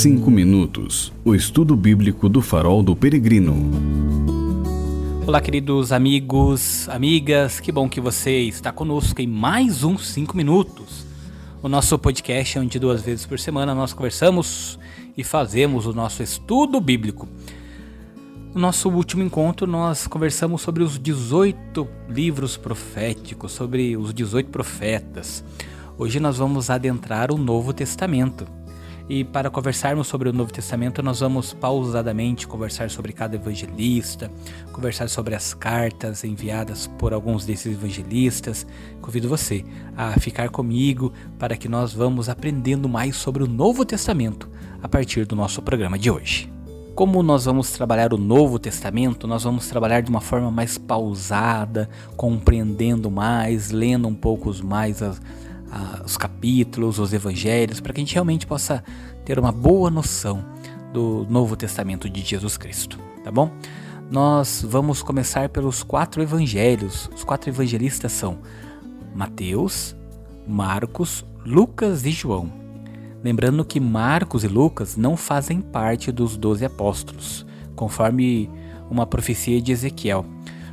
Cinco minutos. O estudo bíblico do farol do peregrino. Olá, queridos amigos, amigas, que bom que você está conosco em mais um Cinco Minutos. O nosso podcast é onde duas vezes por semana nós conversamos e fazemos o nosso estudo bíblico. No nosso último encontro, nós conversamos sobre os 18 livros proféticos, sobre os 18 profetas. Hoje nós vamos adentrar o Novo Testamento. E para conversarmos sobre o Novo Testamento, nós vamos pausadamente conversar sobre cada evangelista, conversar sobre as cartas enviadas por alguns desses evangelistas. Convido você a ficar comigo para que nós vamos aprendendo mais sobre o Novo Testamento a partir do nosso programa de hoje. Como nós vamos trabalhar o Novo Testamento, nós vamos trabalhar de uma forma mais pausada, compreendendo mais, lendo um pouco mais as, os capítulos, os evangelhos, para que a gente realmente possa ter uma boa noção do Novo Testamento de Jesus Cristo, tá bom? Nós vamos começar pelos quatro evangelhos. Os quatro evangelistas são Mateus, Marcos, Lucas e João. Lembrando que Marcos e Lucas não fazem parte dos doze apóstolos, conforme uma profecia de Ezequiel.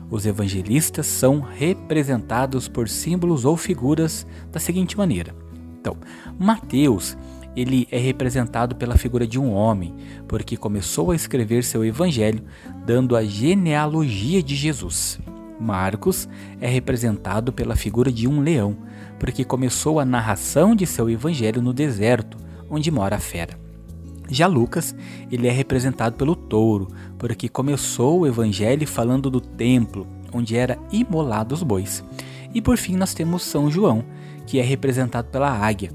Os evangelistas são representados por símbolos ou figuras da seguinte maneira. Então, Mateus, ele é representado pela figura de um homem, porque começou a escrever seu evangelho dando a genealogia de Jesus. Marcos é representado pela figura de um leão, porque começou a narração de seu evangelho no deserto, onde mora a fera. Já Lucas, ele é representado pelo touro, porque começou o evangelho falando do templo, onde era imolado os bois. E por fim nós temos São João, que é representado pela águia,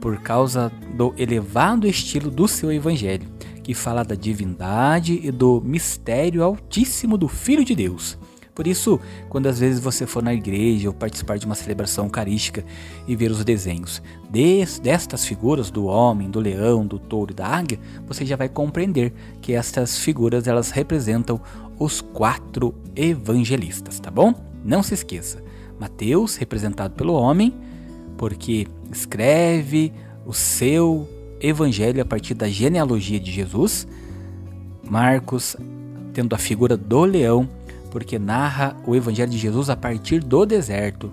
por causa do elevado estilo do seu evangelho, que fala da divindade e do mistério altíssimo do Filho de Deus. Por isso, quando às vezes você for na igreja ou participar de uma celebração eucarística e ver os desenhos des, destas figuras do homem, do leão, do touro e da águia, você já vai compreender que estas figuras elas representam os quatro evangelistas, tá bom? Não se esqueça. Mateus, representado pelo homem, porque escreve o seu evangelho a partir da genealogia de Jesus. Marcos, tendo a figura do leão, porque narra o evangelho de Jesus a partir do deserto.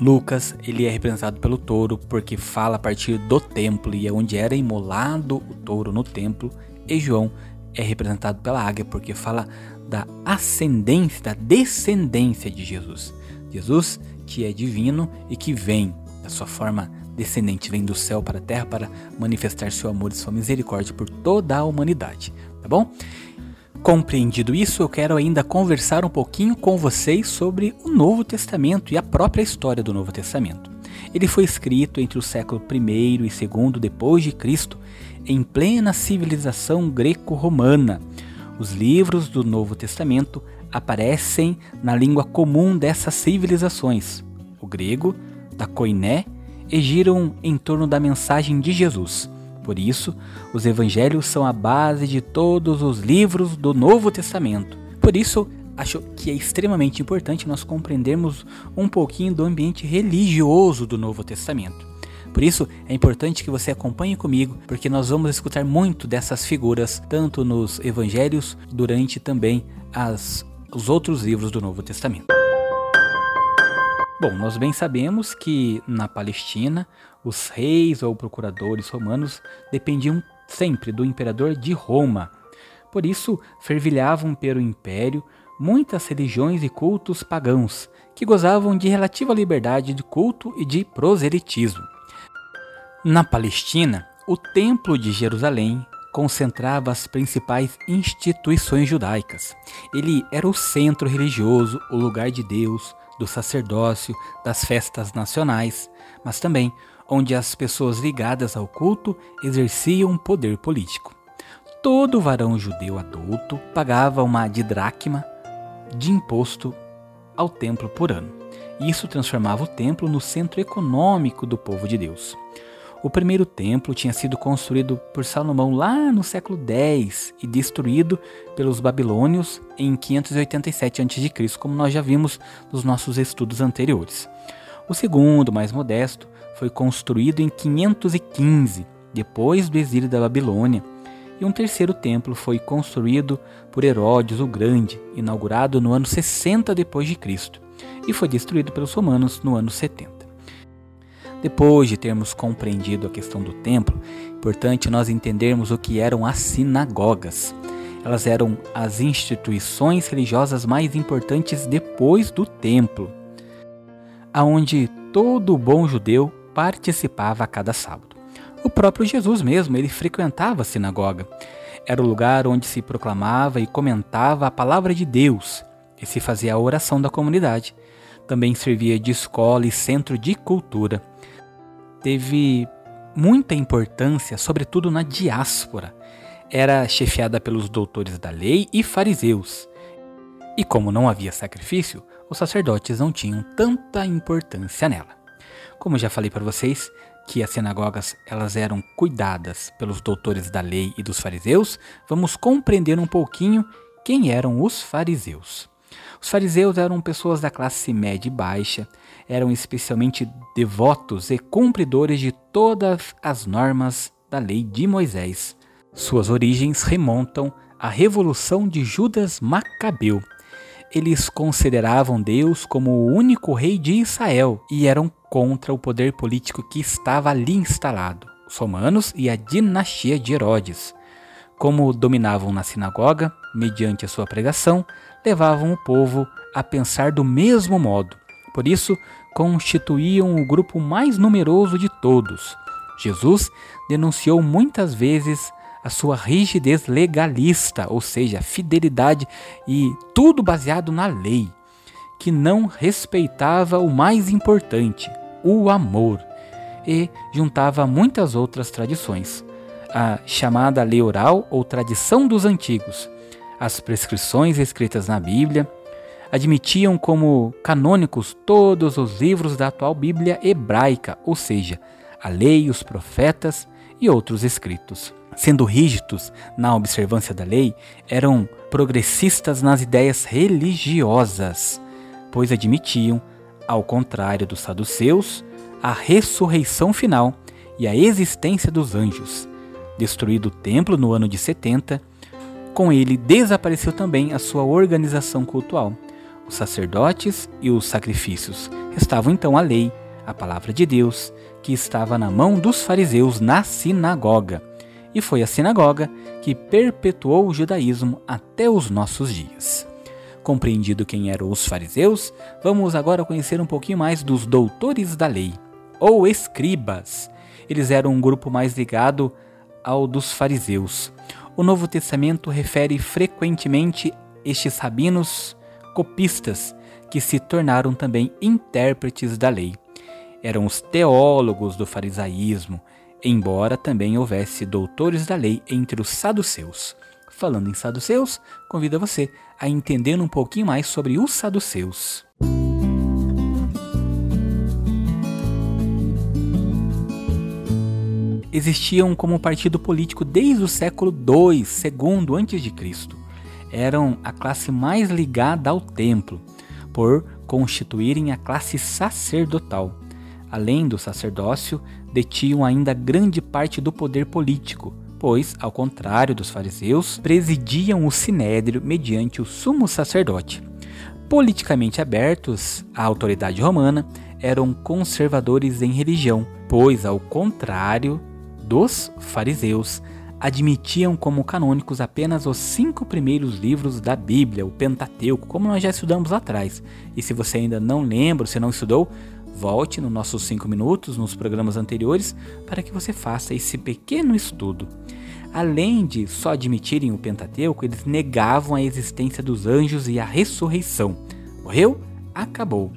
Lucas, ele é representado pelo touro, porque fala a partir do templo e é onde era imolado o touro no templo. E João é representado pela águia, porque fala da ascendência, da descendência de Jesus. Jesus, que é divino e que vem da sua forma descendente, vem do céu para a terra para manifestar seu amor e sua misericórdia por toda a humanidade, tá bom? Compreendido isso, eu quero ainda conversar um pouquinho com vocês sobre o Novo Testamento e a própria história do Novo Testamento. Ele foi escrito entre o século I e II depois de Cristo, em plena civilização greco-romana. Os livros do Novo Testamento aparecem na língua comum dessas civilizações, o grego, da koiné, e giram em torno da mensagem de Jesus. Por isso, os evangelhos são a base de todos os livros do Novo Testamento. Por isso, acho que é extremamente importante nós compreendermos um pouquinho do ambiente religioso do Novo Testamento. Por isso, é importante que você acompanhe comigo, porque nós vamos escutar muito dessas figuras, tanto nos evangelhos, durante também as, os outros livros do Novo Testamento. Bom, nós bem sabemos que na Palestina os reis ou procuradores romanos dependiam sempre do imperador de Roma. Por isso, fervilhavam pelo império muitas religiões e cultos pagãos, que gozavam de relativa liberdade de culto e de proselitismo. Na Palestina, o Templo de Jerusalém concentrava as principais instituições judaicas. Ele era o centro religioso, o lugar de Deus, do sacerdócio, das festas nacionais, mas também onde as pessoas ligadas ao culto exerciam poder político. Todo varão judeu adulto pagava uma didracma de imposto ao templo por ano. Isso transformava o templo no centro econômico do povo de Deus. O primeiro templo tinha sido construído por Salomão lá no século X e destruído pelos babilônios em 587 a.C., como nós já vimos nos nossos estudos anteriores. O segundo, mais modesto, foi construído em 515 depois do exílio da Babilônia, e um terceiro templo foi construído por Herodes o Grande, inaugurado no ano 60 depois de Cristo, e foi destruído pelos romanos no ano 70. Depois de termos compreendido a questão do templo, é importante nós entendermos o que eram as sinagogas. Elas eram as instituições religiosas mais importantes depois do templo, aonde todo bom judeu participava a cada sábado. O próprio Jesus mesmo, ele frequentava a sinagoga. Era o lugar onde se proclamava e comentava a palavra de Deus e se fazia a oração da comunidade. Também servia de escola e centro de cultura. Teve muita importância, sobretudo na diáspora. Era chefiada pelos doutores da lei e fariseus. E como não havia sacrifício, os sacerdotes não tinham tanta importância nela. Como já falei para vocês, que as sinagogas elas eram cuidadas pelos doutores da lei e dos fariseus, vamos compreender um pouquinho quem eram os fariseus. Os fariseus eram pessoas da classe média e baixa, eram especialmente devotos e cumpridores de todas as normas da lei de Moisés. Suas origens remontam à revolução de Judas Macabeu. Eles consideravam Deus como o único rei de Israel e eram contra o poder político que estava ali instalado, os romanos e a dinastia de Herodes. Como dominavam na sinagoga, mediante a sua pregação, levavam o povo a pensar do mesmo modo. Por isso, constituíam o grupo mais numeroso de todos. Jesus denunciou muitas vezes a sua rigidez legalista, ou seja, fidelidade e tudo baseado na lei, que não respeitava o mais importante, o amor, e juntava muitas outras tradições, a chamada lei oral ou tradição dos antigos, as prescrições escritas na Bíblia, admitiam como canônicos todos os livros da atual Bíblia hebraica, ou seja, a lei, os profetas e outros escritos. Sendo rígidos na observância da lei, eram progressistas nas ideias religiosas, pois admitiam ao contrário dos saduceus, a ressurreição final e a existência dos anjos. Destruído o templo no ano de 70, com ele desapareceu também a sua organização cultual. Os sacerdotes e os sacrifícios. Restavam então a lei, a palavra de Deus, que estava na mão dos fariseus na sinagoga. E foi a sinagoga que perpetuou o judaísmo até os nossos dias. Compreendido quem eram os fariseus, vamos agora conhecer um pouquinho mais dos doutores da lei, ou escribas. Eles eram um grupo mais ligado ao dos fariseus. O Novo Testamento refere frequentemente estes rabinos copistas que se tornaram também intérpretes da lei. Eram os teólogos do farisaísmo, embora também houvesse doutores da lei entre os saduceus. Falando em saduceus, convido você a entender um pouquinho mais sobre os saduceus. Existiam como partido político desde o século II, segundo antes de Cristo. Eram a classe mais ligada ao templo, por constituírem a classe sacerdotal. Além do sacerdócio, detinham ainda grande parte do poder político, pois, ao contrário dos fariseus, presidiam o sinédrio mediante o sumo sacerdote. Politicamente abertos à autoridade romana, eram conservadores em religião, pois, ao contrário dos fariseus, admitiam como canônicos apenas os cinco primeiros livros da Bíblia, o Pentateuco, como nós já estudamos lá atrás. E se você ainda não lembra, se não estudou, volte nos nossos cinco minutos, nos programas anteriores, para que você faça esse pequeno estudo. Além de só admitirem o Pentateuco, eles negavam a existência dos anjos e a ressurreição. Morreu? Acabou.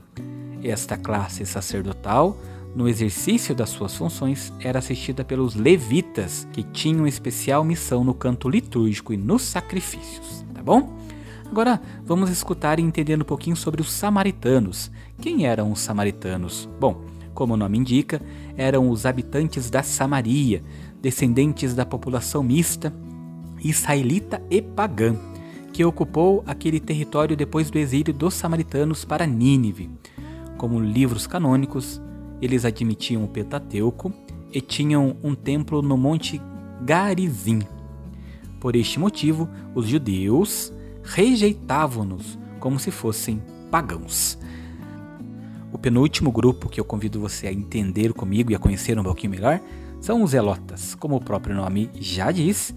Esta classe sacerdotal, no exercício das suas funções, era assistida pelos levitas, que tinham especial missão no canto litúrgico e nos sacrifícios, tá bom? Agora vamos escutar e entender um pouquinho sobre os samaritanos. Quem eram os samaritanos? Bom, como o nome indica, eram os habitantes da Samaria, descendentes da população mista, israelita e pagã, que ocupou aquele território depois do exílio dos samaritanos para Nínive. Como livros canônicos, eles admitiam o Pentateuco e tinham um templo no Monte Garizim. Por este motivo, os judeus rejeitavam-nos como se fossem pagãos. O penúltimo grupo que eu convido você a entender comigo e a conhecer um pouquinho melhor são os zelotas. Como o próprio nome já diz,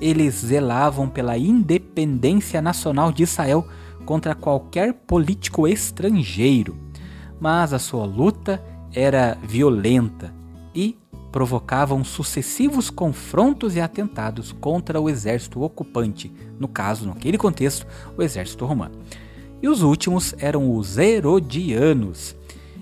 eles zelavam pela independência nacional de Israel contra qualquer político estrangeiro. Mas a sua luta era violenta e provocavam sucessivos confrontos e atentados contra o exército ocupante, no caso, naquele contexto, o exército romano. E os últimos eram os Herodianos.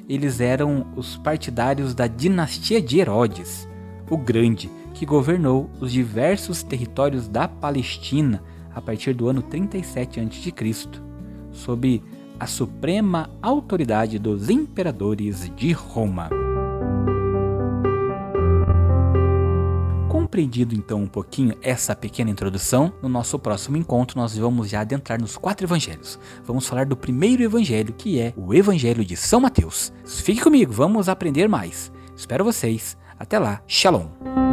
Eles eram os partidários da dinastia de Herodes, o Grande, que governou os diversos territórios da Palestina a partir do ano 37 a.C., sob a suprema autoridade dos imperadores de Roma. Compreendido então um pouquinho essa pequena introdução, no nosso próximo encontro nós vamos já adentrar nos quatro evangelhos. Vamos falar do primeiro evangelho, que é o Evangelho de São Mateus. Fique comigo, vamos aprender mais. Espero vocês. Até lá, Shalom.